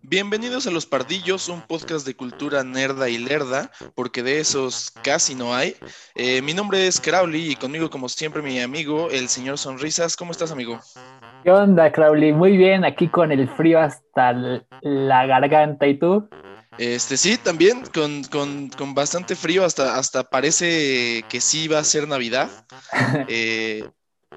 Bienvenidos a Los Pardillos, un podcast de cultura nerda y lerda, porque de esos casi no hay. Eh, mi nombre es Crowley y conmigo, como siempre, mi amigo, el señor Sonrisas. ¿Cómo estás, amigo? ¿Qué onda, Crowley? Muy bien, aquí con el frío hasta la garganta. ¿Y tú? Este, sí, también con, bastante frío, hasta, hasta parece que sí va a ser Navidad. Eh,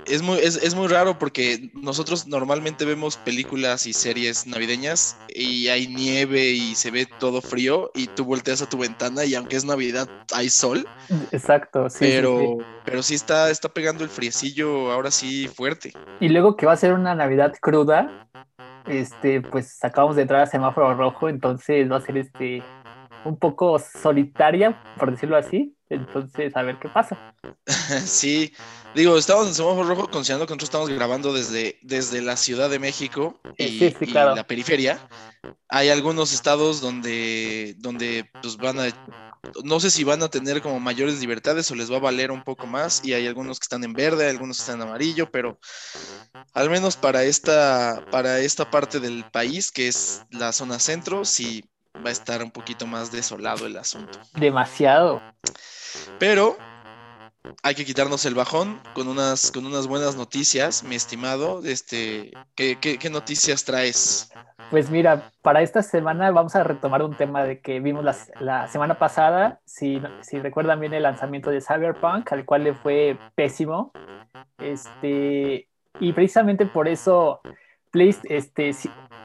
es muy, es, muy raro porque nosotros normalmente vemos películas y series navideñas y hay nieve y se ve todo frío y tú volteas a tu ventana y aunque es Navidad hay sol. Exacto, sí. Pero sí, sí. pero sí está, está pegando el friecillo ahora sí fuerte. Y luego que va a ser una Navidad cruda, este, pues acabamos de entrar a semáforo rojo, entonces va a ser este un poco solitaria, por decirlo así. Entonces, a ver qué pasa. sí, digo, estamos en semáforo rojo considerando que nosotros estamos grabando desde, desde la Ciudad de México y, sí, sí, claro. y la periferia. Hay algunos estados donde, donde pues van a, no sé si van a tener como mayores libertades o les va a valer un poco más y hay algunos que están en verde, algunos que están en amarillo, pero al menos para esta, para esta parte del país, que es la zona centro, sí va a estar un poquito más desolado el asunto. Demasiado. Pero hay que quitarnos el bajón con unas, con unas buenas noticias, mi estimado. Este, ¿qué, qué, qué noticias traes? Pues mira, para esta semana vamos a retomar un tema de que vimos la, la semana pasada. Si, si, recuerdan bien el lanzamiento de Cyberpunk, al cual le fue pésimo. Este, y precisamente por eso Play, este,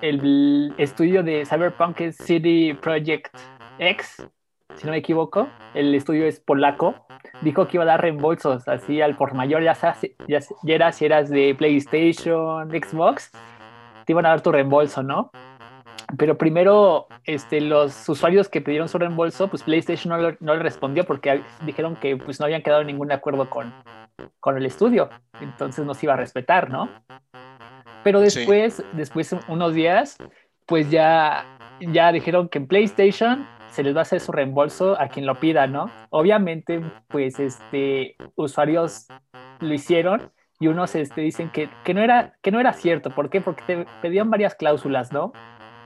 el estudio de Cyberpunk es CD Projekt X, si no me equivoco. El estudio es polaco. Dijo que iba a dar reembolsos así al por mayor, ya, sea, ya, ya era si eras de PlayStation, Xbox, te iban a dar tu reembolso, ¿no? Pero primero, este, los usuarios que pidieron su reembolso, pues PlayStation no, le respondió porque dijeron que pues, no habían quedado ningún acuerdo con, con el estudio. Entonces no se iba a respetar, ¿no? Pero después, sí. después unos días, pues ya, ya dijeron que en PlayStation se les va a hacer su reembolso a quien lo pida, ¿no? Obviamente, pues, este, usuarios lo hicieron y unos este, dicen que, que, no era, que no era cierto. ¿Por qué? Porque te pedían varias cláusulas, ¿no?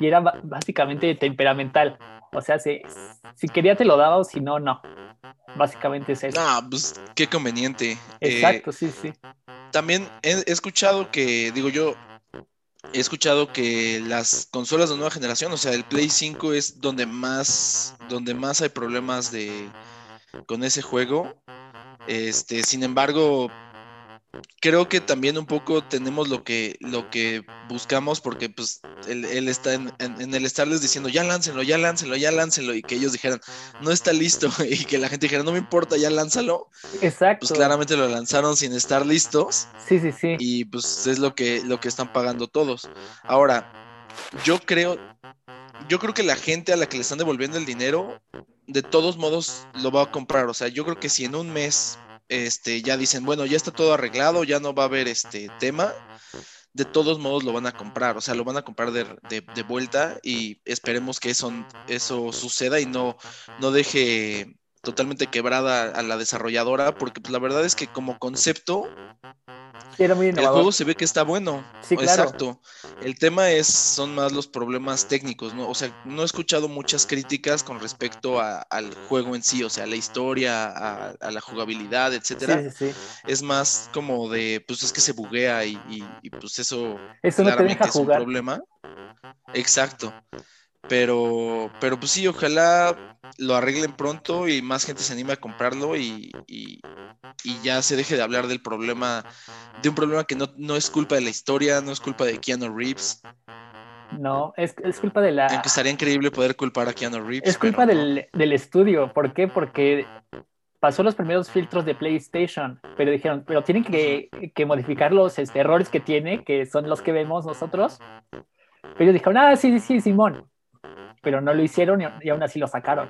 Y era básicamente temperamental. O sea, si, si quería te lo daba o si no, no. Básicamente es eso. Ah, pues qué conveniente. Exacto, eh, sí, sí. También he, escuchado que, digo yo, he escuchado que las consolas de nueva generación, o sea, el Play 5 es donde más, donde más hay problemas de con ese juego. Este, sin embargo, creo que también un poco tenemos lo que, lo que buscamos, porque pues él, él está en, en, en, el estarles diciendo, ya láncenlo, ya láncenlo, ya láncenlo, y que ellos dijeran, no está listo, y que la gente dijera, no me importa, ya lánzalo. Exacto. Pues claramente lo lanzaron sin estar listos. Sí, sí, sí. Y pues es lo que, lo que están pagando todos. Ahora, yo creo, yo creo que la gente a la que le están devolviendo el dinero, de todos modos lo va a comprar. O sea, yo creo que si en un mes este, ya dicen, bueno, ya está todo arreglado, ya no va a haber este tema, de todos modos lo van a comprar, o sea, lo van a comprar de, de, de vuelta y esperemos que eso, eso suceda y no, no deje totalmente quebrada a la desarrolladora, porque pues, la verdad es que como concepto, era muy el juego se ve que está bueno. Sí, claro. Exacto. El tema es, son más los problemas técnicos, ¿no? O sea, no he escuchado muchas críticas con respecto a, al juego en sí, o sea, a la historia, a, a la jugabilidad, etcétera. Sí, sí, sí. Es más como de, pues es que se buguea y, y, y pues eso, eso no te deja es jugar. un problema. Exacto. Pero, pero pues sí, ojalá lo arreglen pronto y más gente se anime a comprarlo y, y, y, ya se deje de hablar del problema, de un problema que no, no, es culpa de la historia, no es culpa de Keanu Reeves. No, es, es culpa de la... Aunque estaría increíble poder culpar a Keanu Reeves. Es culpa del, del estudio. ¿Por qué? Porque pasó los primeros filtros de PlayStation, pero dijeron, pero tienen que, que modificar los este, errores que tiene, que son los que vemos nosotros. Pero ellos dijeron, ah, sí, sí, sí, Simón pero no lo hicieron y, y, aún así lo sacaron.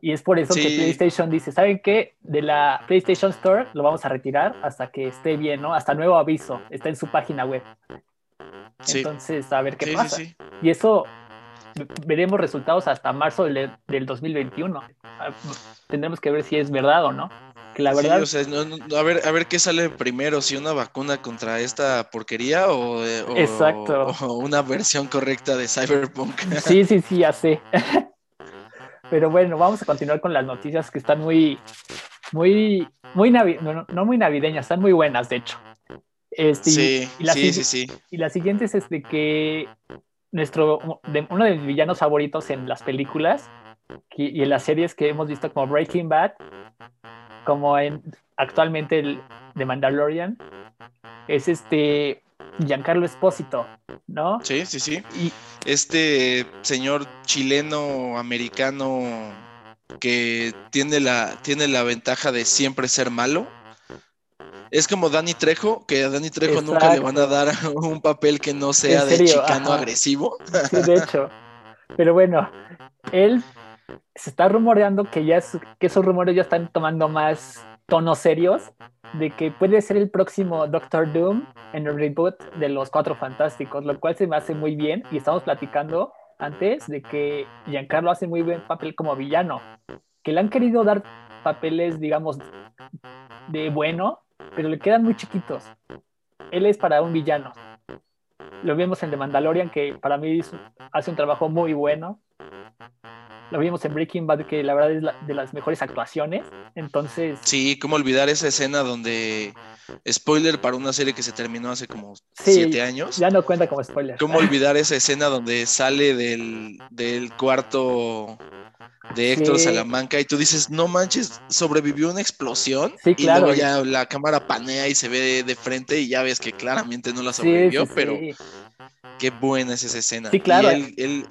Y es por eso sí. que PlayStation dice, ¿saben qué? De la PlayStation Store lo vamos a retirar hasta que esté bien, ¿no? Hasta nuevo aviso, está en su página web. Sí. Entonces, a ver qué sí, pasa. Y eso veremos resultados hasta marzo del, del 2021. Tendremos que ver si es verdad o no. Que la verdad. a, ver, a ver qué sale primero, si una vacuna contra esta porquería o, eh, Exacto. o una versión correcta de Cyberpunk. Sí, sí, sí, ya sé. Pero bueno, vamos a continuar con las noticias que están muy, muy, muy no, muy navideñas, están muy buenas, de hecho. Este, sí, sí, sí, sí. Y la siguiente es este que nuestro, uno de mis villanos favoritos en las películas y en las series que hemos visto como Breaking Bad, como en actualmente el de Mandalorian, es este Giancarlo Espósito, ¿no? Sí, sí, sí. Y, este señor chileno americano que tiene la, tiene la ventaja de siempre ser malo. Es como Dani Trejo, que a Dani Trejo nunca le van a dar un papel que no sea de chicano agresivo. Sí, de hecho. Pero bueno, él se está rumoreando que ya que esos rumores ya están tomando más tonos serios de que puede ser el próximo Doctor Doom en el reboot de los Cuatro Fantásticos, lo cual se me hace muy bien y estamos platicando antes de que Giancarlo hace muy buen papel como villano, que le han querido dar papeles, digamos, de bueno, pero le quedan muy chiquitos. Él es para un villano. Lo vemos en The Mandalorian, que para mí hace un trabajo muy bueno lo vimos en Breaking Bad, que la verdad es de las mejores actuaciones. Entonces. Sí, cómo olvidar esa escena donde. Spoiler para una serie que se terminó hace como siete años. Ya no cuenta como spoiler. ¿Cómo olvidar esa escena donde sale del, del cuarto de Héctor Salamanca y tú dices, no manches, sobrevivió una explosión. Sí, claro. Y luego ya la cámara panea y se ve de, frente y ya ves que claramente no la sobrevivió, pero qué buena es esa escena. Sí, claro. Y él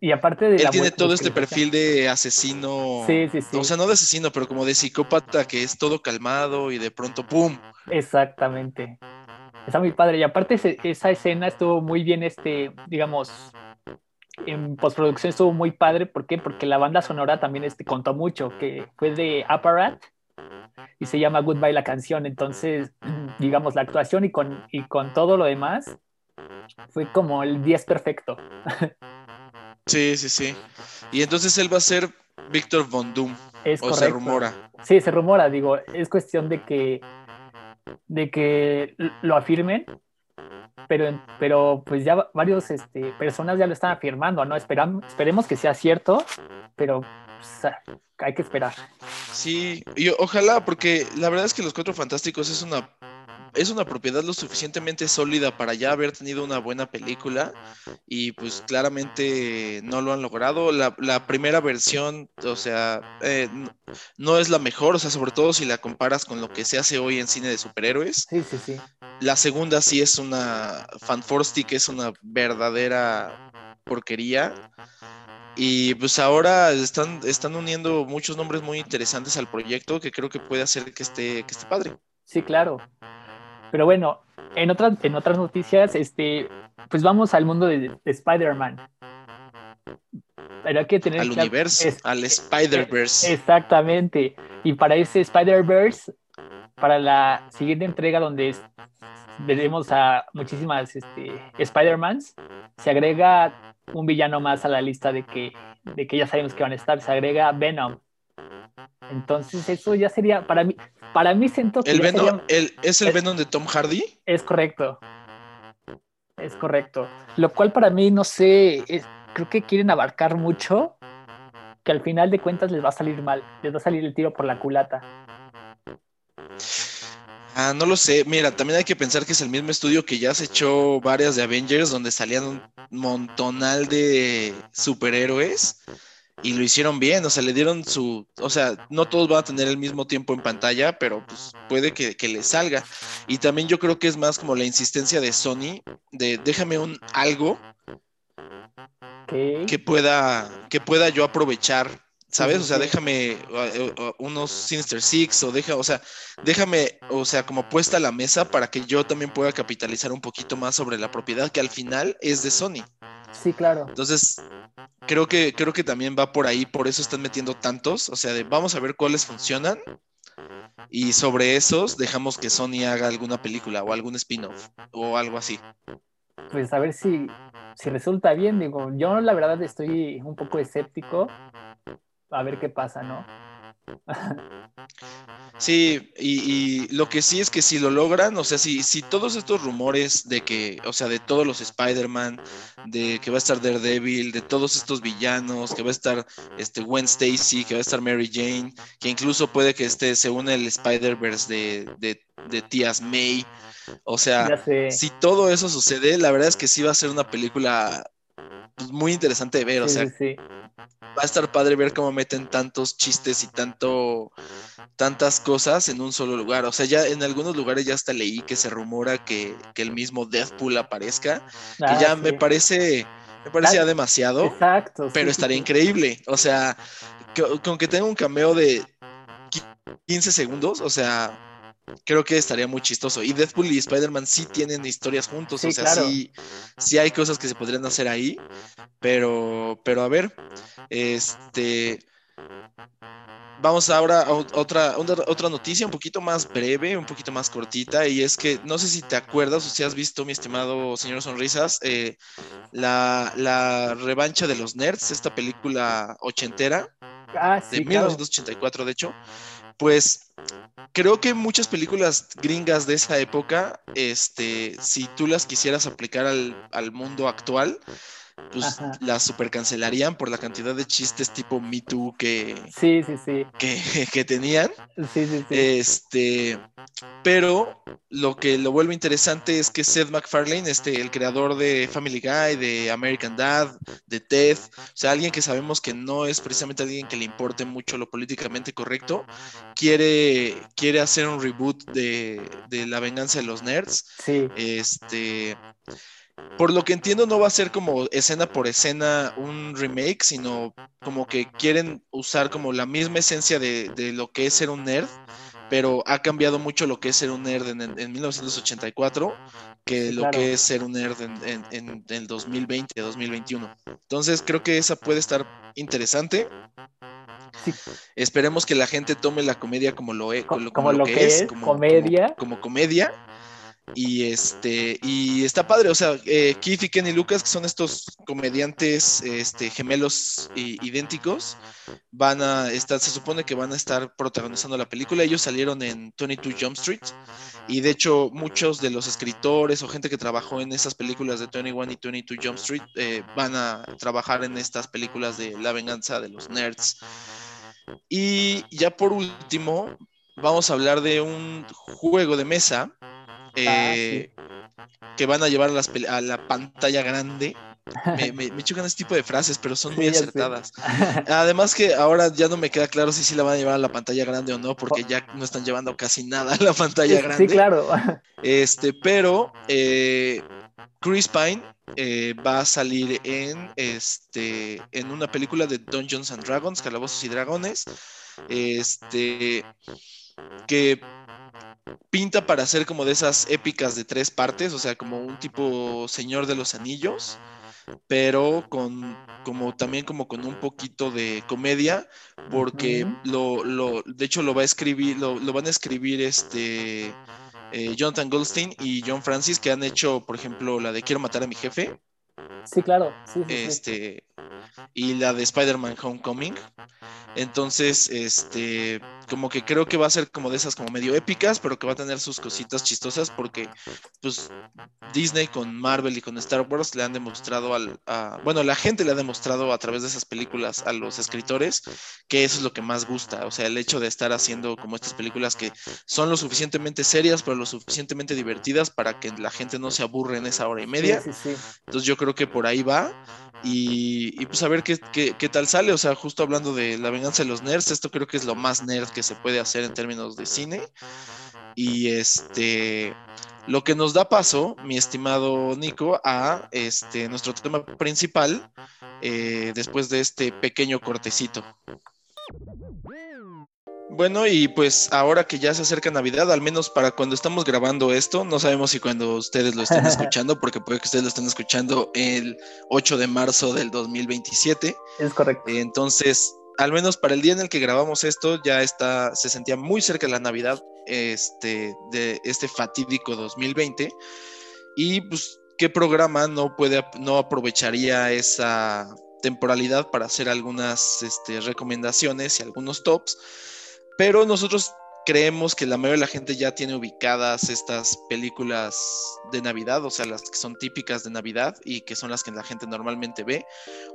y aparte de... Él tiene todo este perfil de asesino. Sí, sí, sí. O sea, no de asesino, pero como de psicópata que es todo calmado y de pronto ¡pum! Exactamente. Está muy padre. Y aparte esa escena estuvo muy bien, este, digamos, en postproducción estuvo muy padre. ¿Por qué? Porque la banda sonora también este, contó mucho, que fue de Apparat y se llama Goodbye la canción. Entonces, digamos, la actuación y con, y con todo lo demás fue como el 10 perfecto. Sí, sí, sí. Y entonces él va a ser Víctor Von Doom. Es o se rumora. Sí, se rumora, digo, es cuestión de que de que lo afirmen, pero, pero pues ya varios este, personas ya lo están afirmando, ¿no? esperemos que sea cierto, pero pues, hay que esperar. Sí, y ojalá, porque la verdad es que Los Cuatro Fantásticos es una es una propiedad lo suficientemente sólida para ya haber tenido una buena película y pues claramente no lo han logrado. La, primera versión, o sea, eh, no es la mejor, o sea, sobre todo si la comparas con lo que se hace hoy en cine de superhéroes. Sí, sí, sí. La segunda sí es una fanforstic, es una verdadera porquería. Y pues ahora están, están uniendo muchos nombres muy interesantes al proyecto que creo que puede hacer que esté, que esté padre. Sí, claro. Pero bueno, en otras, en otras noticias, este, pues vamos al mundo de, Spider-Man. que tener al universo, al Spider-Verse. Exactamente. Y para ese Spider-Verse, para la siguiente entrega donde veremos a muchísimas este, Spider-Mans, se agrega un villano más a la lista de que, de que ya sabemos que van a estar. Se agrega Venom. Entonces eso ya sería, para mí, para mí siento que... ¿El Venom, ¿Es el Venom de Tom Hardy? Es correcto. Es correcto. Lo cual para mí, no sé, creo que quieren abarcar mucho, que al final de cuentas les va a salir mal, les va a salir el tiro por la culata. Ah, no lo sé. Mira, también hay que pensar que es el mismo estudio que ya se echó varias de Avengers, donde salían un montonal de superhéroes y lo hicieron bien, o sea, le dieron su, o sea, no todos van a tener el mismo tiempo en pantalla, pero pues puede que, que le salga. Y también yo creo que es más como la insistencia de Sony de déjame un algo que pueda que pueda yo aprovechar, ¿sabes? O sea, déjame unos Sinister Six o deja, o sea, déjame, o sea, como puesta a la mesa para que yo también pueda capitalizar un poquito más sobre la propiedad que al final es de Sony. Sí, claro. Entonces, creo que, creo que también va por ahí, por eso están metiendo tantos. O sea, vamos a ver cuáles funcionan. Y sobre esos dejamos que Sony haga alguna película o algún spin-off o algo así. Pues a ver si, si resulta bien. Digo, yo la verdad estoy un poco escéptico. A ver qué pasa, ¿no? Sí, y, lo que sí es que si lo logran, o sea, si, si todos estos rumores de que, o sea, de todos los Spider-Man, de que va a estar Daredevil, de todos estos villanos, que va a estar este Gwen Stacy, que va a estar Mary Jane, que incluso puede que esté, se une el Spider-Verse de, de, de tías May. O sea, si todo eso sucede, la verdad es que sí va a ser una película pues, muy interesante de ver. o sea, va a estar padre ver cómo meten tantos chistes y tanto tantas cosas en un solo lugar. O sea, ya en algunos lugares ya hasta leí que se rumora que, el mismo Deathpool aparezca. que ah, ya me parece. Me parecía demasiado. Exacto. Pero estaría increíble. O sea, con que tenga un cameo de 15 segundos, o sea, creo que estaría muy chistoso. Y Deadpool y Spider-Man sí tienen historias juntos, o sea, sí, sí, hay cosas que se podrían hacer ahí, pero, pero a ver, este... Vamos ahora a otra, otra noticia un poquito más breve, un poquito más cortita, y es que no sé si te acuerdas o si has visto, mi estimado señor Sonrisas, eh, la, la, revancha de los nerds, esta película ochentera, ah, de 1984 de hecho, pues creo que muchas películas gringas de esa época, este, si tú las quisieras aplicar al, al mundo actual, pues la super cancelarían por la cantidad de chistes tipo Me Too que, sí, sí, sí. que, tenían. Sí, sí, sí. Este, pero lo que lo vuelve interesante es que Seth MacFarlane, este, el creador de Family Guy, de American Dad, de Ted, o sea, alguien que sabemos que no es precisamente alguien que le importe mucho lo políticamente correcto, quiere, quiere hacer un reboot de, de La venganza de los nerds. Sí. Este por lo que entiendo, no va a ser como escena por escena un remake, sino como que quieren usar como la misma esencia de, lo que es ser un nerd, pero ha cambiado mucho lo que es ser un nerd en, 1984 que lo que es ser un nerd en, en, el 2020, 2021. Entonces creo que esa puede estar interesante. Esperemos que la gente tome la comedia como lo, e, como, lo, que, es, como comedia. como comedia y este, y está padre, o sea, eh, Keith y Kenny Lucas, que son estos comediantes este, gemelos idénticos, van a estar, se supone que van a estar protagonizando la película. Ellos salieron en 22 Jump Street, y de hecho, muchos de los escritores o gente que trabajó en esas películas de 21 y 22 Jump Street eh, van a trabajar en estas películas de La venganza de los nerds. Y ya por último, vamos a hablar de un juego de mesa eh, que van a llevar a, la pantalla grande. Me, me, chocan este tipo de frases, pero son muy acertadas. Además que ahora ya no me queda claro si sí la van a llevar a la pantalla grande o no, porque ya no están llevando casi nada a la pantalla grande. Sí, claro. Este, pero eh, Chris Pine eh, va a salir en, este, en una película de Dungeons and Dragons, Calabozos y Dragones. Este, que pinta para ser como de esas épicas de tres partes, o sea, como un tipo Señor de los Anillos, pero con como también como con un poquito de comedia, porque lo, lo, de hecho lo va a escribir, lo, van a escribir este eh, Jonathan Goldstein y John Francis, que han hecho, por ejemplo, la de Quiero matar a mi jefe. Sí, claro. este, y la de Spider-Man Homecoming. Entonces, este, como que creo que va a ser como de esas como medio épicas, pero que va a tener sus cositas chistosas porque, pues, Disney con Marvel y con Star Wars le han demostrado al, bueno, la gente le ha demostrado a través de esas películas a los escritores que eso es lo que más gusta, o sea, el hecho de estar haciendo como estas películas que son lo suficientemente serias, pero lo suficientemente divertidas para que la gente no se aburre en esa hora y media. Entonces yo creo que por ahí va. Y, pues a ver qué, qué, tal sale. O sea, justo hablando de la venganza de los nerds, esto creo que es lo más nerd que se puede hacer en términos de cine. Y este, lo que nos da paso, mi estimado Nico, a este, nuestro tema principal, eh, después de este pequeño cortecito. Bueno, y pues ahora que ya se acerca Navidad, al menos para cuando estamos grabando esto, no sabemos si cuando ustedes lo estén escuchando, porque puede que ustedes lo estén escuchando el 8 de marzo del 2027. Es correcto. Entonces, al menos para el día en el que grabamos esto, ya está, se sentía muy cerca de la Navidad, este, de este fatídico 2020. Y pues, ¿qué programa no puede, no aprovecharía esa temporalidad para hacer algunas este, recomendaciones y algunos tops? Pero nosotros creemos que la mayoría de la gente ya tiene ubicadas estas películas de Navidad, o sea, las que son típicas de Navidad y que son las que la gente normalmente ve,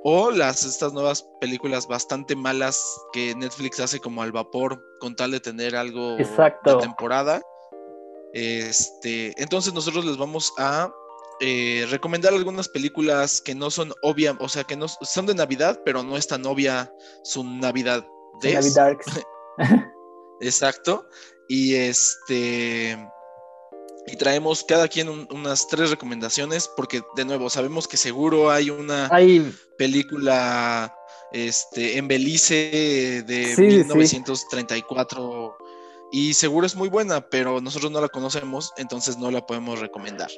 o las estas nuevas películas bastante malas que Netflix hace como al vapor con tal de tener algo Exacto. de temporada. Este, entonces nosotros les vamos a eh, recomendar algunas películas que no son obvias, o sea, que no son de Navidad, pero no es tan obvia su Navidad. De Exacto. Y este. Y traemos cada quien unas tres recomendaciones, porque de nuevo sabemos que seguro hay una película este, en Belice de 1934 y seguro es muy buena, pero nosotros no la conocemos, entonces no la podemos recomendar.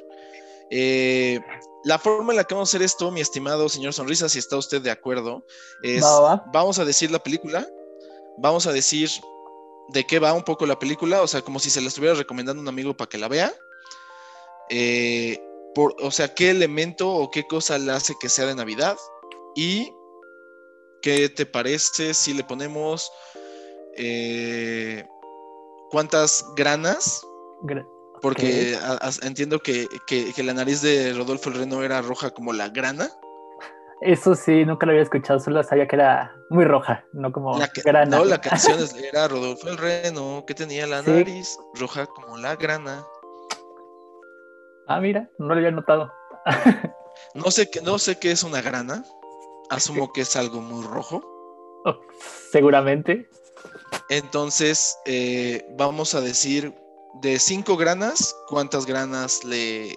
Eh, la forma en la que vamos a hacer esto, mi estimado señor Sonrisa, si está usted de acuerdo, es vamos a decir la película, vamos a decir de qué va un poco la película, o sea, como si se la estuviera recomendando a un amigo para que la vea. Eh, por, o sea, qué elemento o qué cosa le hace que sea de Navidad. Y qué te parece si le ponemos eh, cuántas granas. porque entiendo que, que, la nariz de Rodolfo el Reno era roja como la grana. Eso sí, nunca lo había escuchado, solo sabía que era muy roja, no como la grana. No, la canción era Rodolfo el Reno, que tenía la nariz roja como la grana. Ah, mira, no lo había notado. no sé qué, no sé qué es una grana. Asumo que es algo muy rojo. Oh, seguramente. Entonces, eh, vamos a decir de cinco granas, ¿cuántas granas le,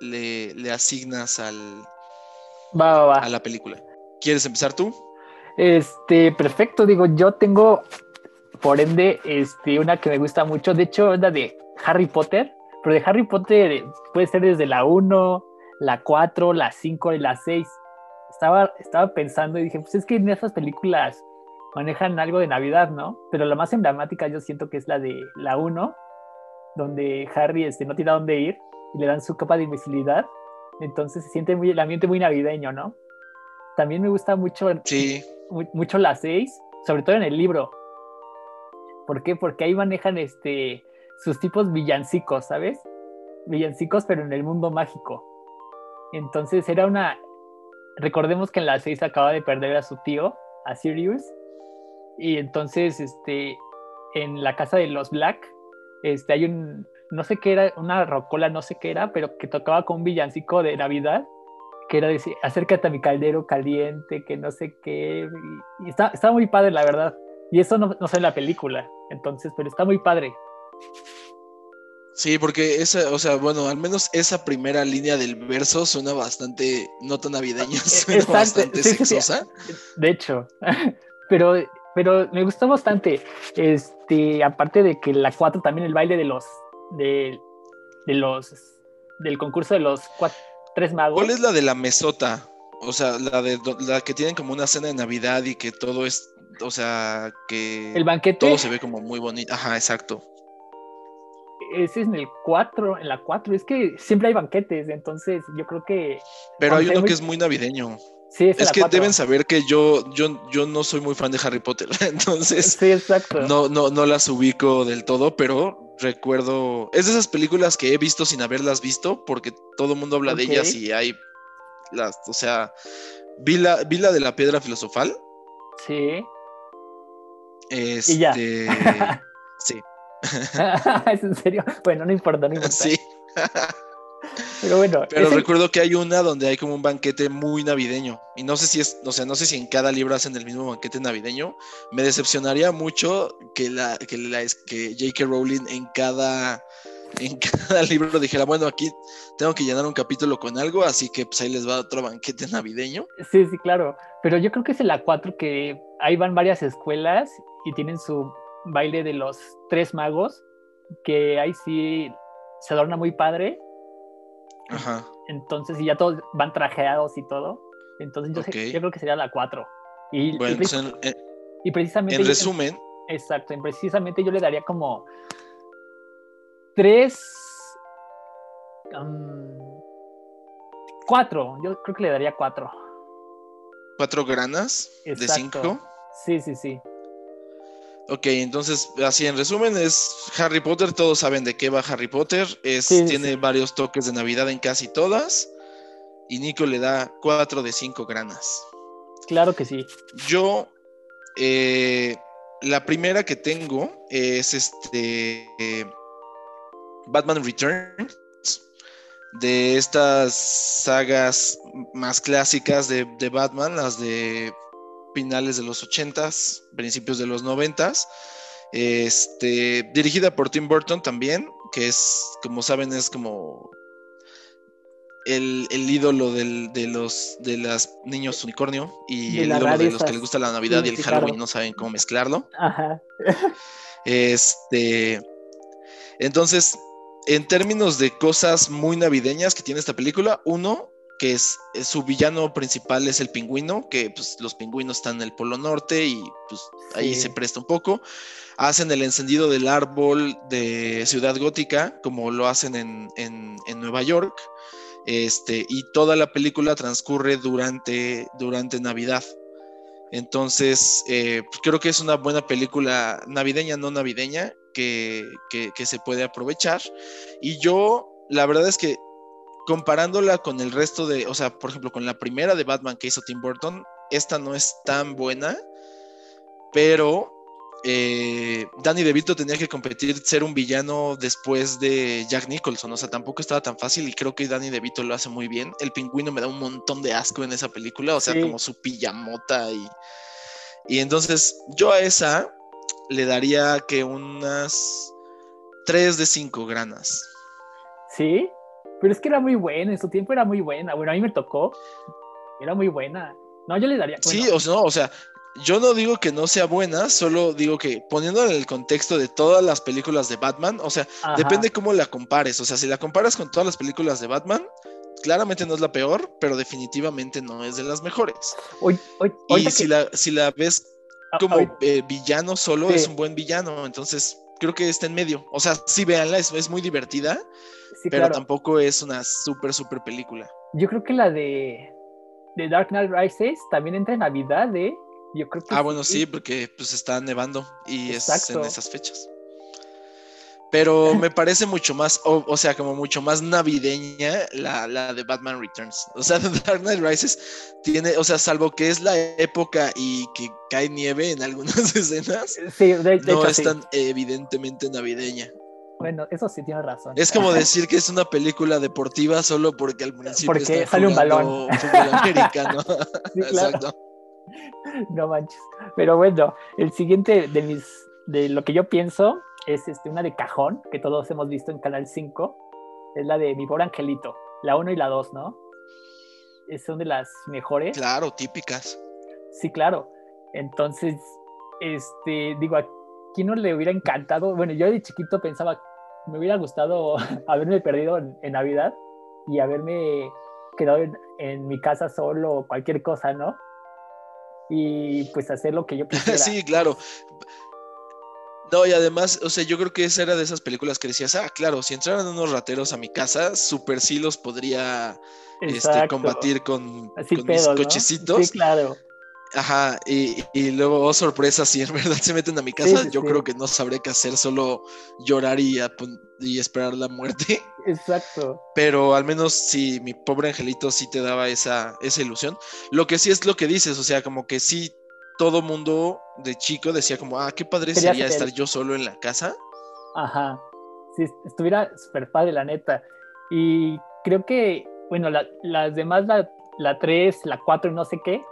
le, le asignas al, Va, va, a la película. ¿Quieres empezar tú? Este, perfecto. Digo, yo tengo, por ende, este, una que me gusta mucho. De hecho, es la de Harry Potter. Pero de Harry Potter puede ser desde la 1, la 4, la 5 y la 6. Estaba, estaba pensando y dije, pues es que en esas películas manejan algo de Navidad, ¿no? Pero la más emblemática yo siento que es la de la 1, donde Harry este, no tiene a dónde ir y le dan su capa de invisibilidad entonces se siente muy, el ambiente muy navideño, ¿no? También me gusta mucho, sí. mucho las seis, sobre todo en el libro. ¿Por qué? Porque ahí manejan este, sus tipos villancicos, ¿sabes? Villancicos, pero en el mundo mágico. Entonces era una. Recordemos que en las seis acaba de perder a su tío, a Sirius. Y entonces, este, en la casa de los Black, este, hay un, no sé qué era, una rocola, no sé qué era, pero que tocaba con un villancico de Navidad, que era decir, acércate a mi caldero caliente, que no sé qué. Y, está, muy padre, la verdad. Y eso no, no sé en la película, entonces, pero está muy padre. Sí, porque esa, o sea, bueno, al menos esa primera línea del verso suena bastante, no tan navideña, suena bastante sexosa. De hecho, pero, pero me gustó bastante. Este, aparte de que la 4 también el baile de los de, los del concurso de los tres magos. ¿Cuál es la de la mesota? O sea, la de la que tienen como una cena de Navidad y que todo es, o sea, que el banquete todo se ve como muy bonito. Ajá, exacto. Ese es en el 4, en la 4, es que siempre hay banquetes, entonces yo creo que Pero hay uno que es muy navideño. Sí, es, que deben saber que yo, yo, yo no soy muy fan de Harry Potter, entonces sí, exacto. No, no, no las ubico del todo, pero recuerdo. Es de esas películas que he visto sin haberlas visto, porque todo el mundo habla de ellas y hay las. O sea, vi la, vi la de la piedra filosofal. Sí. Este. Y ya. sí. ¿Es en serio? Bueno, no importa, no importa. Sí. Pero bueno. Pero recuerdo que hay una donde hay como un banquete muy navideño. Y no sé si es, o sea, no sé si en cada libro hacen el mismo banquete navideño. Me decepcionaría mucho que la, que la que J.K. Rowling en cada en cada libro dijera, bueno, aquí tengo que llenar un capítulo con algo, así que pues ahí les va otro banquete navideño. Sí, sí, claro. Pero yo creo que es en la 4 que ahí van varias escuelas y tienen su baile de los tres magos, que ahí sí se adorna muy padre Ajá. Entonces, y ya todos van trajeados y todo. Entonces, yo, creo que sería la 4. Y, bueno, y, precisamente. En resumen. exacto, en precisamente yo le daría como 3. 4. Um, yo creo que le daría 4. ¿Cuatro granas de 5? Sí, sí, sí. Ok, entonces, así en resumen, es Harry Potter, todos saben de qué va Harry Potter, es, tiene varios toques de Navidad en casi todas, y Nico le da 4 de 5 granas. Claro que sí. Yo, eh, la primera que tengo es este Batman Returns, de estas sagas más clásicas de, de Batman, las de finales de los 80s, principios de los 90s. Este, dirigida por Tim Burton también, que es, como saben, es como el, ídolo de los de las niños unicornio y el ídolo de los que les gusta la Navidad y el Halloween no saben cómo mezclarlo. Ajá. Este, entonces, en términos de cosas muy navideñas que tiene esta película, uno, que es, su villano principal es el pingüino, que pues los pingüinos están en el Polo Norte y pues ahí se presta un poco. Hacen el encendido del árbol de Ciudad Gótica, como lo hacen en, en, Nueva York. Este, y toda la película transcurre durante, durante Navidad. Entonces, eh, pues, creo que es una buena película navideña, no navideña, que, que se puede aprovechar. Y yo, la verdad es que comparándola con el resto de, o sea, por ejemplo, con la primera de Batman que hizo Tim Burton, esta no es tan buena, pero eh, Danny DeVito tenía que competir ser un villano después de Jack Nicholson, o sea, tampoco estaba tan fácil y creo que Danny DeVito lo hace muy bien. El pingüino me da un montón de asco en esa película, o sea, como su pijamota y... Y entonces yo a esa le daría que unas 3 de 5 granas. ¿Sí? Pero es que era muy buena, en su tiempo era muy buena. Bueno, a mí me tocó. Era muy buena. No, yo le daría. Sí, o sea, no, o sea, yo no digo que no sea buena, solo digo que poniendo en el contexto de todas las películas de Batman, o sea, depende cómo la compares. O sea, si la comparas con todas las películas de Batman, claramente no es la peor, pero definitivamente no es de las mejores. Hoy, y si, la, si la ves ah, como eh, villano solo, es un buen villano. Entonces, creo que está en medio. O sea, sí, véanla, es, es muy divertida pero tampoco es una súper, súper película. Yo creo que la de, de Dark Knight Rises también entra en Navidad, ¿eh? Yo creo que ah, bueno, sí, porque pues está nevando y es en esas fechas. Pero me parece mucho más, o, sea, como mucho más navideña la, la, de Batman Returns. O sea, Dark Knight Rises tiene, o sea, salvo que es la época y que cae nieve en algunas escenas, sí, de, no es tan evidentemente navideña. Bueno, eso sí tiene razón. Es como decir que es una película deportiva solo porque al principio porque sale un balón. americano. Exacto. No manches. Pero bueno, el siguiente de mis de lo que yo pienso es este una de cajón que todos hemos visto en Canal 5. Es la de Mi pobre angelito, la 1 y la 2, ¿no? Es, son de las mejores. Claro, típicas. Sí, claro. Entonces, este, digo, quién no le hubiera encantado? Bueno, yo de chiquito pensaba, me hubiera gustado haberme perdido en, Navidad y haberme quedado en, mi casa solo o cualquier cosa, ¿no? Y pues hacer lo que yo quisiera. sí, claro. No, y además, o sea, yo creo que esa era de esas películas que decías, ah, claro, si entraran unos rateros a mi casa, super sí los podría este, combatir con, mis cochecitos. Sí, claro. Ajá, y, luego, oh, sorpresa, si en verdad se meten a mi casa, yo creo que no sabré qué hacer, solo llorar y, y, esperar la muerte. Exacto. Pero al menos si mi pobre angelito sí te daba esa, esa ilusión. Lo que sí es lo que dices, o sea, como que sí, todo mundo de chico decía como, ah, qué padre sería estar yo solo en la casa. Ajá, si estuviera súper padre, la neta. Y creo que, bueno, las demás, la, la 3, la 4 y no sé qué,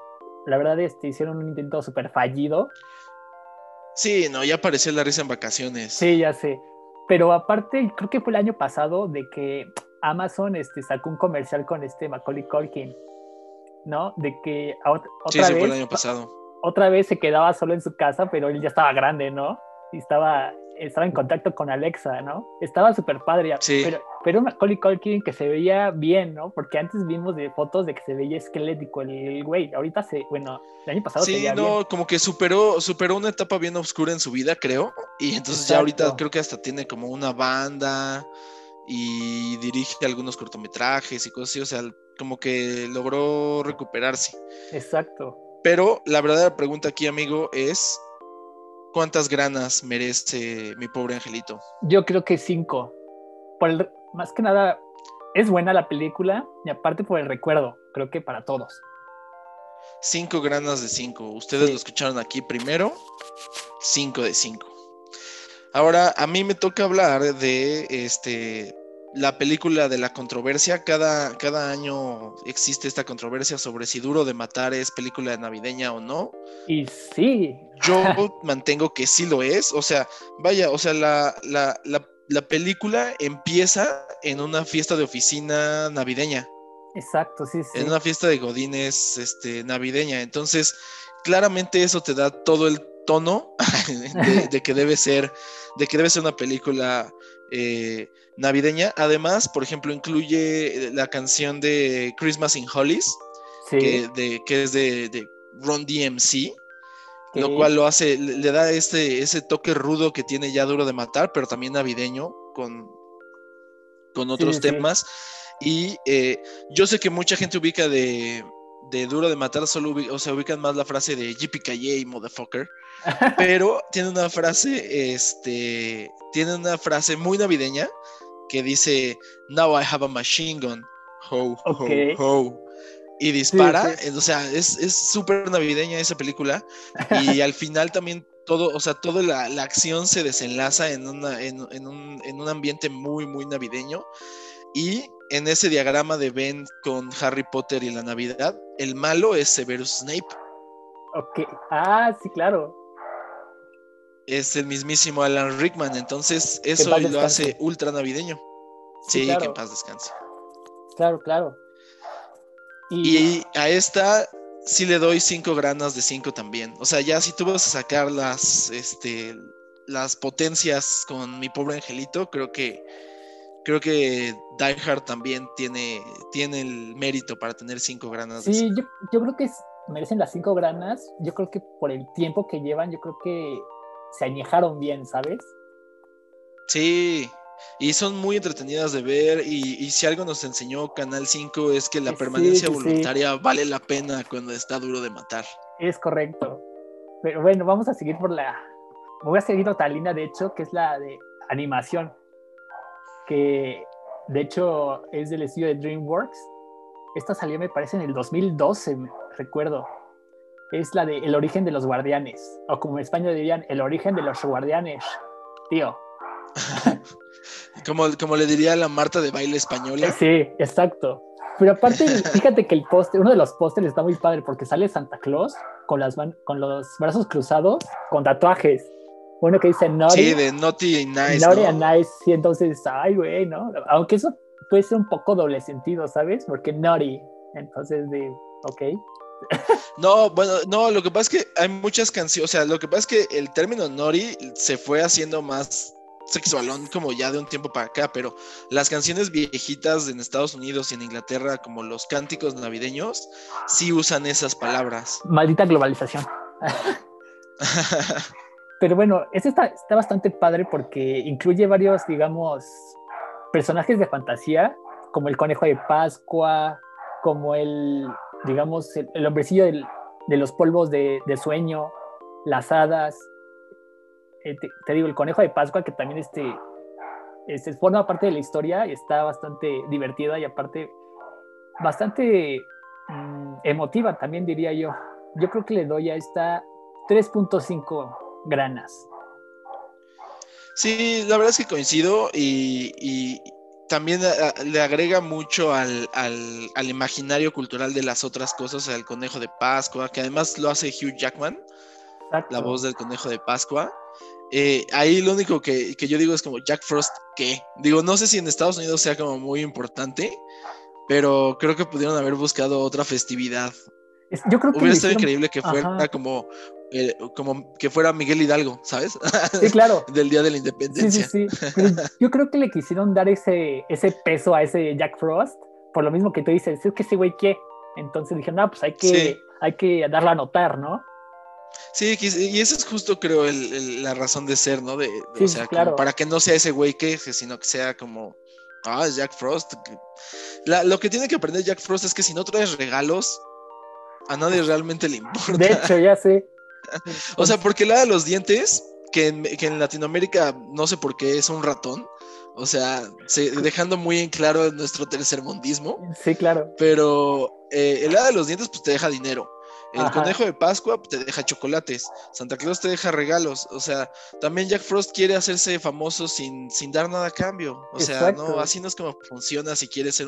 la verdad, este, hicieron un intento súper fallido. Sí, no, ya apareció la risa en vacaciones. Sí, ya sé. Pero aparte, creo que fue el año pasado de que Amazon este, sacó un comercial con este Macaulay Culkin, ¿no? De que otra sí, sí, fue el año pasado. Otra vez se quedaba solo en su casa, pero él ya estaba grande, ¿no? Y estaba estaba en contacto con Alexa, ¿no? Estaba súper padre. Sí. Pero, pero Macaulay Culkin que se veía bien, ¿no? Porque antes vimos de fotos de que se veía esquelético el, güey. Ahorita se, bueno, el año pasado Sí, no, como que superó, superó una etapa bien oscura en su vida, creo. Y entonces ya ahorita creo que hasta tiene como una banda y dirige algunos cortometrajes y cosas así. O sea, como que logró recuperarse. Exacto. Pero la verdadera pregunta aquí, amigo, es ¿cuántas granas merece mi pobre angelito? Yo creo que cinco. Por el, más que nada, es buena la película y aparte por el recuerdo, creo que para todos. Cinco granas de cinco. Ustedes lo escucharon aquí primero. Cinco de cinco. Ahora, a mí me toca hablar de este la película de la controversia. Cada, cada año existe esta controversia sobre si Duro de Matar es película navideña o no. Y sí. Yo mantengo que sí lo es. O sea, vaya, o sea, la, la, la película empieza en una fiesta de oficina navideña. Exacto, sí, sí. En una fiesta de godines este, navideña. Entonces, claramente eso te da todo el tono de, que debe ser, de que debe ser una película eh, navideña. Además, por ejemplo, incluye la canción de Christmas in Hollies, que, de, que es de, de Ron DMC. Lo cual lo hace, le da este, ese toque rudo que tiene ya duro de matar, pero también navideño, con, con otros temas. Y eh, yo sé que mucha gente ubica de, Duro de Matar, solo o sea, ubican más la frase de y motherfucker. pero tiene una frase, este, tiene una frase muy navideña que dice, Now I have a machine gun. Ho, ho, ho. Y dispara, o sea, es súper navideña esa película. Y al final también todo, o sea, toda la, acción se desenlaza en, una, en, un, en un ambiente muy, muy navideño. Y en ese diagrama de Ben con Harry Potter y la Navidad, el malo es Severus Snape. Ok, ah, sí, claro. Es el mismísimo Alan Rickman, entonces eso lo hace ultra navideño. Sí, que en paz descanse. Claro, claro. Y... a esta sí le doy cinco granas de cinco también. O sea, ya si tú vas a sacar las, este, las potencias con mi pobre angelito, creo que creo que Die Hard también tiene, tiene el mérito para tener cinco granas. Sí, yo, yo, creo que merecen las cinco granas. Yo creo que por el tiempo que llevan, yo creo que se añejaron bien, ¿sabes? Sí, y son muy entretenidas de ver y, si algo nos enseñó Canal 5 es que la permanencia voluntaria vale la pena cuando está duro de matar. Es correcto. Pero bueno, vamos a seguir por la... Voy a seguir otra línea, de hecho, que es la de animación que de hecho es del estudio de DreamWorks. Esta salió, me parece, en el 2012, recuerdo. Es la de El origen de los guardianes, o como en España dirían, El origen de los guardianes. Tío. como, como le diría la Marta de baile española. Sí, exacto. Pero aparte, fíjate que el póster, uno de los pósteres está muy padre porque sale Santa Claus con, las con los brazos cruzados, con tatuajes. Bueno, que dice Naughty. Sí, de Naughty y Nice. Naughty and Nice, sí, entonces, ay, güey, ¿no? Aunque eso puede ser un poco doble sentido, ¿sabes? Porque Naughty, entonces, de, ok. No, bueno, no, lo que pasa es que hay muchas canciones, o sea, lo que pasa es que el término Naughty se fue haciendo más sexualón como ya de un tiempo para acá, pero las canciones viejitas en Estados Unidos y en Inglaterra, como los cánticos navideños, sí usan esas palabras. Maldita globalización. Pero bueno, este está, está bastante padre porque incluye varios, digamos, personajes de fantasía, como el conejo de Pascua, como el, digamos, el, hombrecillo de los polvos de, sueño, las hadas. Eh, te, digo, el conejo de Pascua, que también este, este, forma parte de la historia y está bastante divertida y aparte bastante mm, emotiva, también diría yo. Yo creo que le doy a esta 3.5 granas. Sí, la verdad es que coincido y, también le agrega mucho al, imaginario cultural de las otras cosas, al conejo de Pascua, que además lo hace Hugh Jackman, la voz del conejo de Pascua. Eh, ahí lo único que, que, yo digo es como Jack Frost, ¿qué? Digo, no sé si en Estados Unidos sea como muy importante, pero creo que pudieron haber buscado otra festividad. Yo creo que Hubiera sido increíble que fuera como como que fuera Miguel Hidalgo, ¿sabes? Sí, claro. Del Día de la Independencia. Sí, sí, sí. yo creo que le quisieron dar ese, ese peso a ese Jack Frost, por lo mismo que tú dices, es que ese güey qué. Entonces dije, no, pues hay que, hay que darla a notar, ¿no? Sí, y esa es justo, creo, la razón de ser, ¿no? De, o sea, como para que no sea ese güey que, sino que sea como, ah, es Jack Frost. lo que tiene que aprender Jack Frost es que si no traes regalos, a nadie realmente le importa. De hecho, ya sé. o sea, porque la de los dientes, que en, que en Latinoamérica no sé por qué es un ratón. O sea, dejando muy en claro nuestro tercermundismo. Sí, claro. Pero eh, el hada de los dientes, pues te deja dinero. El conejo de Pascua pues, te deja chocolates. Santa Claus te deja regalos. O sea, también Jack Frost quiere hacerse famoso sin, sin dar nada a cambio. O sea, no, así no es como funciona si quieres ser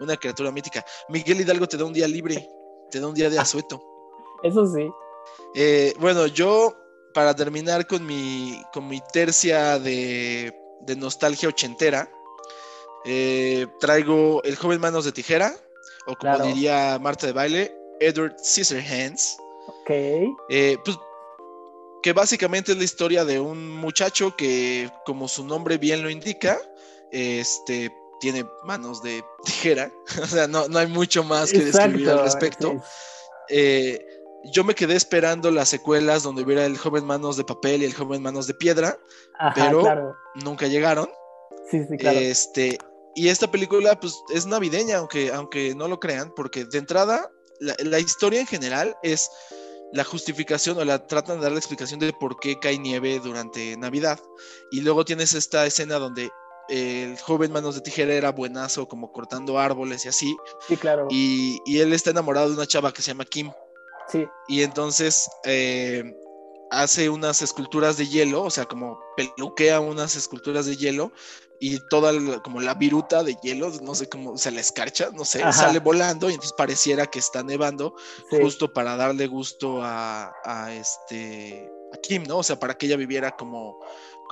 una criatura mítica. Miguel Hidalgo te da un día libre, te da un día de ah, asueto. Eso sí. Eh, bueno, yo, para terminar con mi, con mi tercia de, nostalgia ochentera, eh, traigo El joven manos de tijera, o como diría Marta de baile, Edward Scissorhands. Ok. Eh, pues, que básicamente es la historia de un muchacho que, como su nombre bien lo indica, este, tiene manos de tijera. o sea, no, hay mucho más que describir al respecto. Eh, yo me quedé esperando las secuelas donde hubiera el joven manos de papel y el joven manos de piedra, pero nunca llegaron. Sí, sí, claro. Este, y esta película, pues, es navideña, aunque, aunque no lo crean, porque de entrada la, historia en general es la justificación o la tratan de dar la explicación de por qué cae nieve durante Navidad. Y luego tienes esta escena donde el joven Manos de Tijera era buenazo, como cortando árboles y así. Sí, claro. Y, él está enamorado de una chava que se llama Kim. Sí. Y entonces eh, hace unas esculturas de hielo, o sea, como peluquea unas esculturas de hielo y toda como la viruta de hielo, no sé cómo se la escarcha, no sé, sale volando y entonces pareciera que está nevando justo para darle gusto a, este a Kim, ¿no? O sea, para que ella viviera como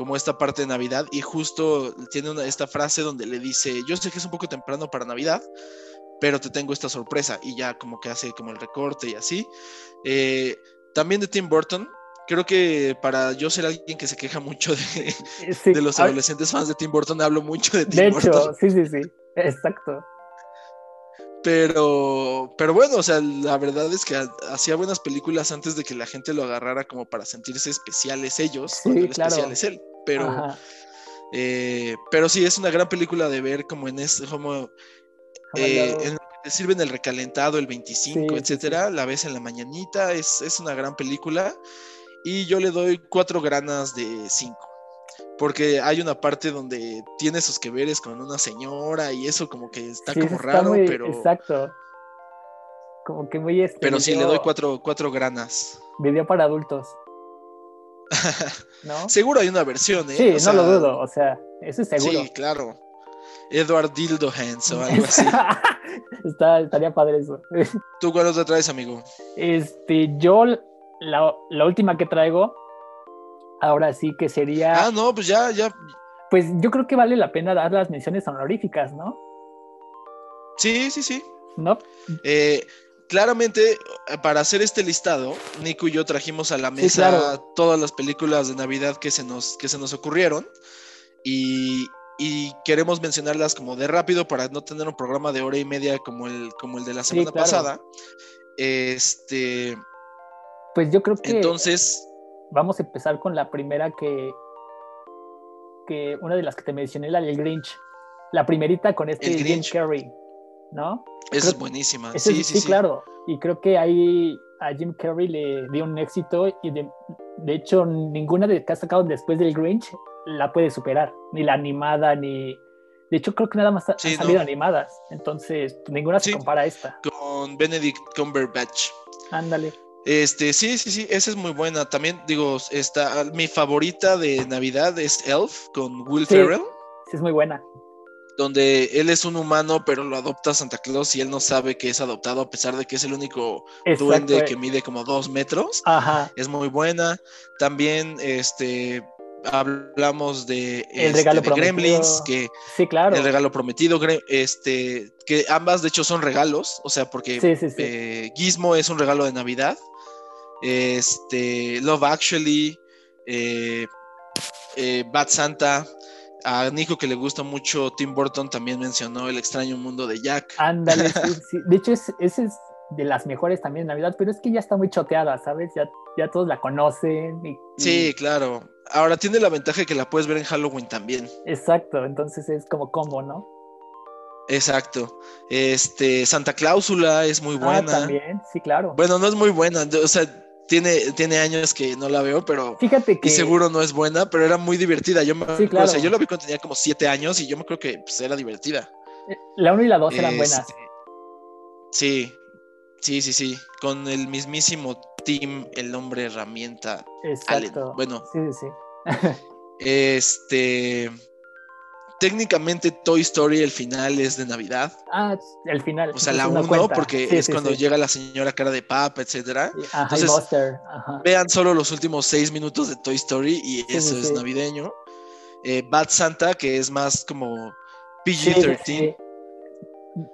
como esta parte de Navidad y justo tiene una, esta frase donde le dice, yo sé que es un poco temprano para Navidad, pero te tengo esta sorpresa y ya como que hace como el recorte y así. Eh, también de Tim Burton, creo que para yo ser alguien que se queja mucho de, de los adolescentes fans de Tim Burton, hablo mucho de Tim de hecho, sí, sí, sí, exacto. Pero, pero bueno, o sea, la verdad es que hacía buenas películas antes de que la gente lo agarrara como para sentirse especiales ellos, sí, el especial es él. Pero, eh, pero sí, es una gran película de ver como en ese, como eh, en te sirven el recalentado, el 25, etcétera, la ves en la mañanita, es, es una gran película y yo le doy cuatro granas de cinco. Porque hay una parte donde tiene sus que veres con una señora y eso como que está como raro, pero... Exacto. Como que muy... Este pero sí, le doy cuatro, cuatro granas. Video para adultos. ¿No? Seguro hay una versión, ¿eh? Sí, no lo dudo, o sea, eso es seguro. Sí, claro. Edward Dildo Hands o algo así. Está, estaría padre eso. ¿Tú cuál te traes, amigo? Este, yo la, última que traigo, ahora sí que sería. Ah, no, pues ya, ya. Pues yo creo que vale la pena dar las menciones honoríficas, ¿no? Sí, sí, sí. ¿No? Eh, claramente, para hacer este listado, Nico y yo trajimos a la mesa todas las películas de Navidad que se nos, que se nos ocurrieron. Y, y, queremos mencionarlas como de rápido para no tener un programa de hora y media como el, como el de la semana pasada. Este. Pues yo creo que. Entonces. Vamos a empezar con la primera que. que una de las que te mencioné, la del Grinch. La primerita con este Jim Carrey, ¿no? Esa es buenísima. sí, sí, sí, claro. Y creo que ahí a Jim Carrey le dio un éxito y de, de hecho ninguna de que ha sacado después del Grinch la puede superar. Ni la animada, ni. De hecho, creo que nada más han salido animadas. Entonces, ninguna se compara a esta. Con Benedict Cumberbatch. Ándale. Este, sí, sí, sí, esa es muy buena. También digo, esta, mi favorita de Navidad es Elf con Will Ferrell. Sí, es muy buena. Donde él es un humano, pero lo adopta Santa Claus y él no sabe que es adoptado, a pesar de que es el único duende que mide como dos metros. Ajá. Es muy buena. También, este, hablamos de, el este, regalo Gremlins, que sí, claro. el regalo prometido, este, que ambas de hecho son regalos, o sea, porque eh, Gizmo es un regalo de Navidad este, Love Actually, eh, eh, Bad Santa. A Nico que le gusta mucho Tim Burton también mencionó El extraño mundo de Jack. Ándale, De hecho, ese es de las mejores también de Navidad, pero es que ya está muy choteada, ¿sabes? Ya, ya todos la conocen. Sí, claro. Ahora tiene la ventaja de que la puedes ver en Halloween también. Exacto, entonces es como combo, ¿no? Exacto. Este, Santa Cláusula es muy ah, buena. también, sí, claro. Bueno, no es muy buena, o sea, tiene, tiene años que no la veo, pero Fíjate que... y seguro no es buena, pero era muy divertida. Yo, me, Sí, claro. o sea, yo la vi cuando tenía como siete años y yo me creo que pues, era divertida. La 1 y la 2 eran buenas. Este, Sí, sí, sí, sí. Con el mismísimo Tim, el hombre herramienta. Allen. Exacto. Bueno, Sí, sí, sí. este. Técnicamente Toy Story el final es de Navidad. Ah, el final. O sea, la entonces 1 cuenta. porque Sí, es sí, cuando sí. llega la señora cara de papa, etcétera. Ajá, entonces-. Ajá. Vean solo los últimos seis minutos de Toy Story y eso es navideño. Eh, Bad Santa, que es más como Sí, PG-13, sí.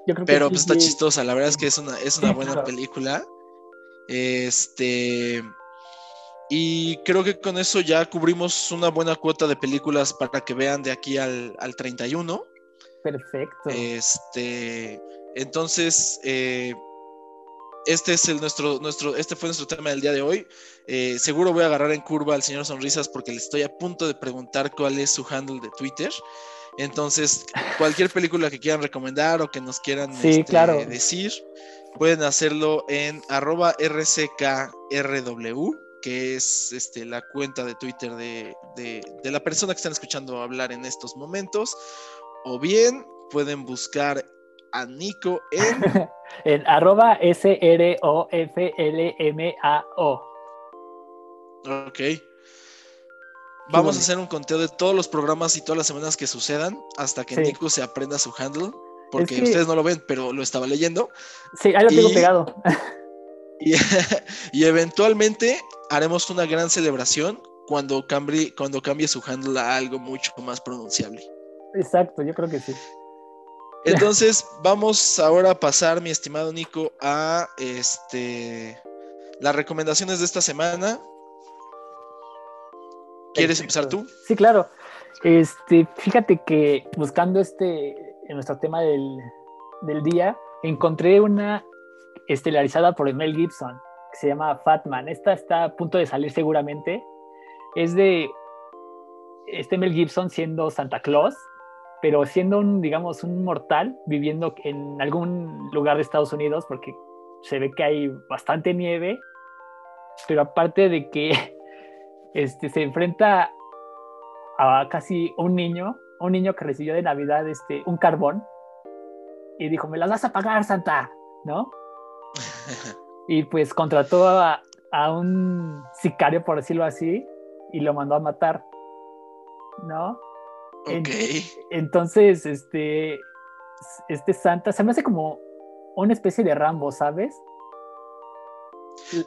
Yo creo pero pues está chistosa. La verdad es que es una, es una buena claro. película. Este. Y creo que con eso ya cubrimos una buena cuota de películas para que vean de aquí al, al 31. Perfecto. Este, entonces, eh, este es el nuestro, nuestro, este fue nuestro tema del día de hoy. Eh, seguro voy a agarrar en curva al señor Sonrisas porque le estoy a punto de preguntar cuál es su handle de Twitter. Entonces, cualquier película que quieran recomendar o que nos quieran Sí, este, claro. decir, pueden hacerlo en arroba rckrw, que es este, la cuenta de Twitter de, de- de la persona que están escuchando hablar en estos momentos. O bien pueden buscar a Nico en... en arroba S-R-O-F-L-M-A-O. Ok. Vamos a hacer un conteo de todos los programas y todas las semanas que sucedan hasta que Sí. Nico se aprenda su handle. Porque que- ustedes no lo ven, pero lo estaba leyendo. Sí, ahí lo tengo pegado. Y, y eventualmente haremos una gran celebración cuando cambie, cuando cambie su handle a algo mucho más pronunciable. Exacto, yo creo que sí. Entonces, vamos ahora a pasar, mi estimado Nico, a este las recomendaciones de esta semana. ¿Quieres Perfecto. empezar tú? Sí, claro. Este, fíjate que buscando este, en nuestro tema del, del día, encontré una estelarizada por Mel Gibson, que se llama Fatman. Esta está a punto de salir seguramente. Es de este Mel Gibson siendo Santa Claus, pero siendo un, digamos, un mortal viviendo en algún lugar de Estados Unidos, porque se ve que hay bastante nieve, pero aparte de que este, se enfrenta a casi un niño, un niño que recibió de Navidad este, un carbón y dijo, me las vas a pagar, Santa, ¿no? Y pues contrató a, a un sicario, por decirlo así, y lo mandó a matar, ¿no? Ok. Entonces, este, este Santa se me hace como una especie de Rambo, ¿sabes?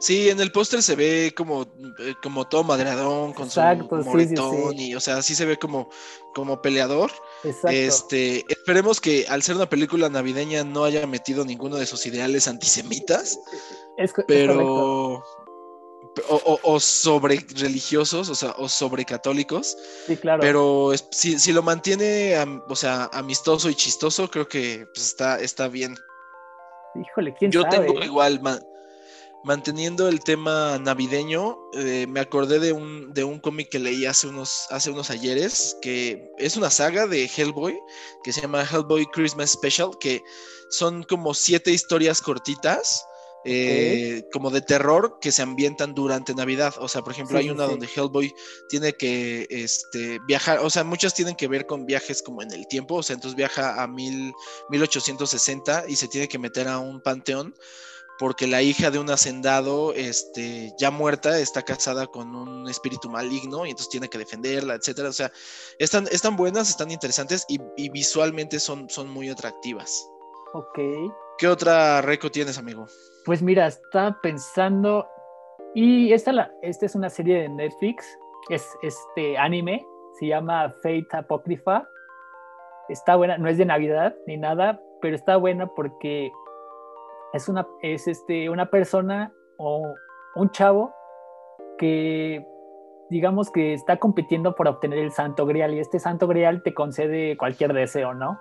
Sí, en el póster se ve como, eh, como todo madreadón, con Exacto, su sí, sí, moretón, sí. y o sea, sí se ve como, como peleador. Exacto. Este, esperemos que al ser una película navideña no haya metido ninguno de sus ideales antisemitas, Es co- es pero o, o- o sobre religiosos, o sea, o sobre católicos, Sí, claro. pero es- si, si lo mantiene, o sea, amistoso y chistoso, creo que pues, está, está bien. Híjole, quién Yo sabe. tengo igual, manteniendo el tema navideño, eh, me acordé de un, de un cómic que leí hace unos, hace unos ayeres, que es una saga de Hellboy, que se llama Hellboy Christmas Special, que son como siete historias cortitas. eh, como de terror que se ambientan durante Navidad. O sea, por ejemplo, Sí, hay una sí. donde Hellboy tiene que este, viajar, o sea, muchas tienen que ver con viajes como en el tiempo, o sea, entonces viaja a mil, 1860 y se tiene que meter a un panteón porque la hija de un hacendado, este, ya muerta, está casada con un espíritu maligno y entonces tiene que defenderla, etcétera. O sea, están, están buenas, están interesantes y, y visualmente son, son muy atractivas. Ok. ¿Qué otra reco tienes, amigo? Pues mira, estaba pensando. Y esta, la, esta es una serie de Netflix. Es este anime. Se llama Fate Apocrypha. Está buena. No es de Navidad ni nada. Pero está buena porque es una, es este, una persona o un chavo que digamos que está compitiendo por obtener el santo grial y este santo grial te concede cualquier deseo, ¿no?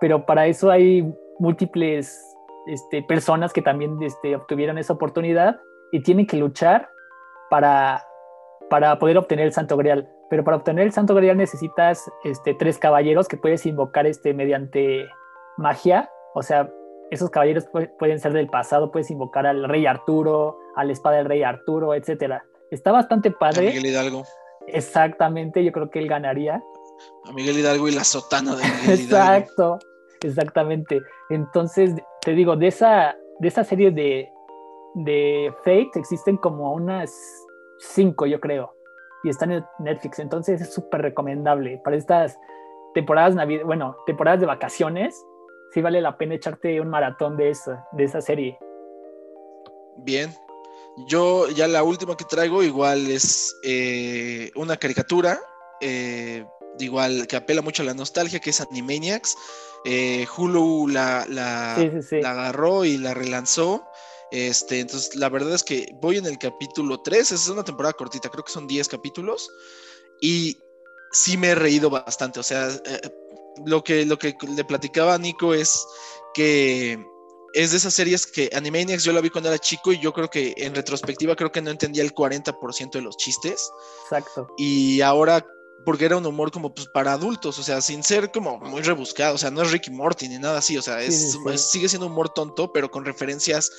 Pero para eso hay múltiples este, personas que también este, obtuvieron esa oportunidad y tienen que luchar para, para poder obtener el santo grial. Pero para obtener el santo grial necesitas este, tres caballeros que puedes invocar este, mediante magia. O sea, esos caballeros pu- pueden ser del pasado, puedes invocar al rey Arturo, a la espada del rey Arturo, etcétera. Está bastante padre. A Miguel Hidalgo. Exactamente, yo creo que él ganaría. A Miguel Hidalgo y la sotana de Miguel Exacto, exactamente. Entonces, te digo, de esa, de esa serie de, de Fate existen como unas cinco, yo creo. Y están en Netflix. Entonces es súper recomendable para estas temporadas bueno, temporadas de vacaciones. Sí vale la pena echarte un maratón de esa, de esa serie. Bien. Yo ya la última que traigo igual es eh, una caricatura, eh, igual que apela mucho a la nostalgia, que es Animaniacs. Eh, Hulu la, la, la agarró y la relanzó. Este, entonces, la verdad es que voy en el capítulo 3, es una temporada cortita, creo que son 10 capítulos, y sí me he reído bastante. O sea, eh, lo, que, lo que le platicaba a Nico es que es de esas series que Animaniacs yo la vi cuando era chico y yo creo que en retrospectiva creo que no entendía el 40% de los chistes. Exacto. Y ahora porque era un humor como pues para adultos, o sea, sin ser como muy rebuscado, o sea, no es Ricky Morty ni nada así, o sea, es, sigue siendo humor tonto, pero con referencias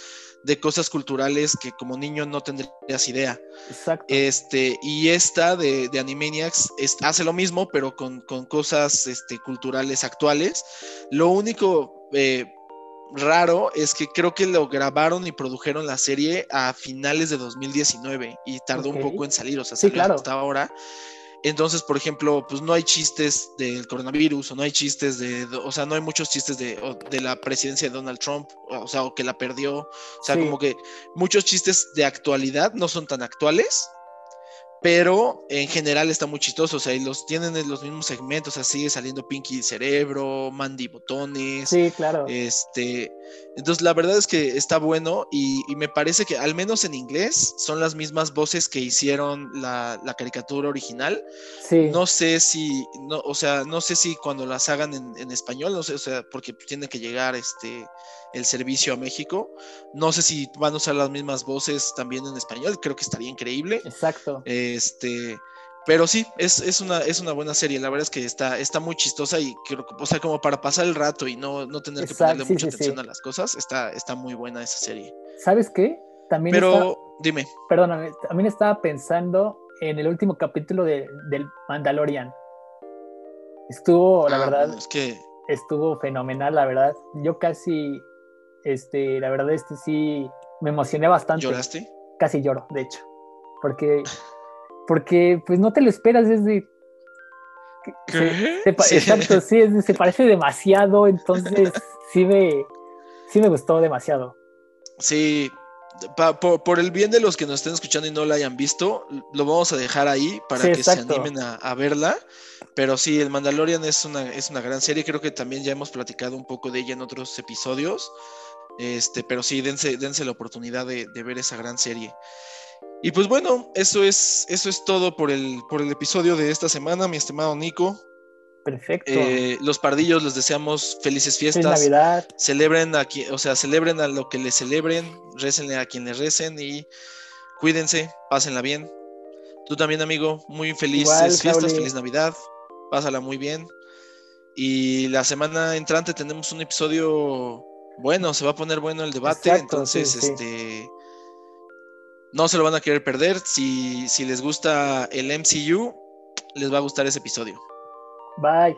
de cosas culturales que como niño no tendrías idea. Exacto. Este, y esta de, de Animaniacs hace lo mismo, pero con, cosas este, culturales actuales. Lo único eh, raro es que creo que lo grabaron y produjeron la serie a finales de 2019 y tardó un poco en salir, o sea, sí, claro. hasta ahora. Entonces, por ejemplo, pues no hay chistes del coronavirus o no hay chistes de, o sea, no hay muchos chistes de, de la presidencia de Donald Trump, o sea, o que la perdió. O sea, como que muchos chistes de actualidad no son tan actuales pero en general está muy chistoso, o sea, y los tienen en los mismos segmentos, o sea, sigue saliendo Pinky Cerebro, Mandy Botones. Sí, claro. Este, entonces la verdad es que está bueno y, me parece que al menos en inglés son las mismas voces que hicieron la, caricatura original. Sí. No sé si, no, o sea, no sé si cuando las hagan en, en español, no sé, o sea, porque tiene que llegar este el servicio a México. No sé si van a usar las mismas voces también en español, creo que estaría increíble. Exacto. Este, pero sí, es, una, es una buena serie. La verdad es que está, está muy chistosa y creo o sea, como para pasar el rato y no, no tener que ponerle mucha atención a las cosas, está, está muy buena esa serie. ¿Sabes qué? También Pero, dime. Perdóname, también estaba pensando en el último capítulo de, del Mandalorian. Estuvo, la ah, verdad. Es que. Estuvo fenomenal, la verdad. Yo casi este, la verdad, este sí me emocioné bastante. ¿Lloraste? Casi lloro, de hecho. Porque, porque pues no te lo esperas desde. ¿Qué? Exacto, sí, se parece demasiado, entonces sí me, sí me gustó demasiado. Sí, por, el bien de los que nos estén escuchando y no la hayan visto, lo vamos a dejar ahí para que se animen a, a, verla. Pero sí, el Mandalorian es una, es una gran serie, creo que también ya hemos platicado un poco de ella en otros episodios. Este, pero sí, dense, dense la oportunidad de, ver esa gran serie. Y pues bueno, eso es, eso es todo por el, por el episodio de esta semana, mi estimado Nico. Perfecto. Eh, los pardillos les deseamos felices fiestas. Feliz Navidad. Celebren a o sea, celebren a lo que les celebren, récenle a quien recen y cuídense, pásenla bien. Tú también, amigo, muy felices fiestas, feliz Navidad, pásala muy bien. Y la semana entrante tenemos un episodio bueno, se va a poner bueno el debate, entonces este no se lo van a querer perder. Si, si les gusta el MCU, les va a gustar ese episodio. Bye.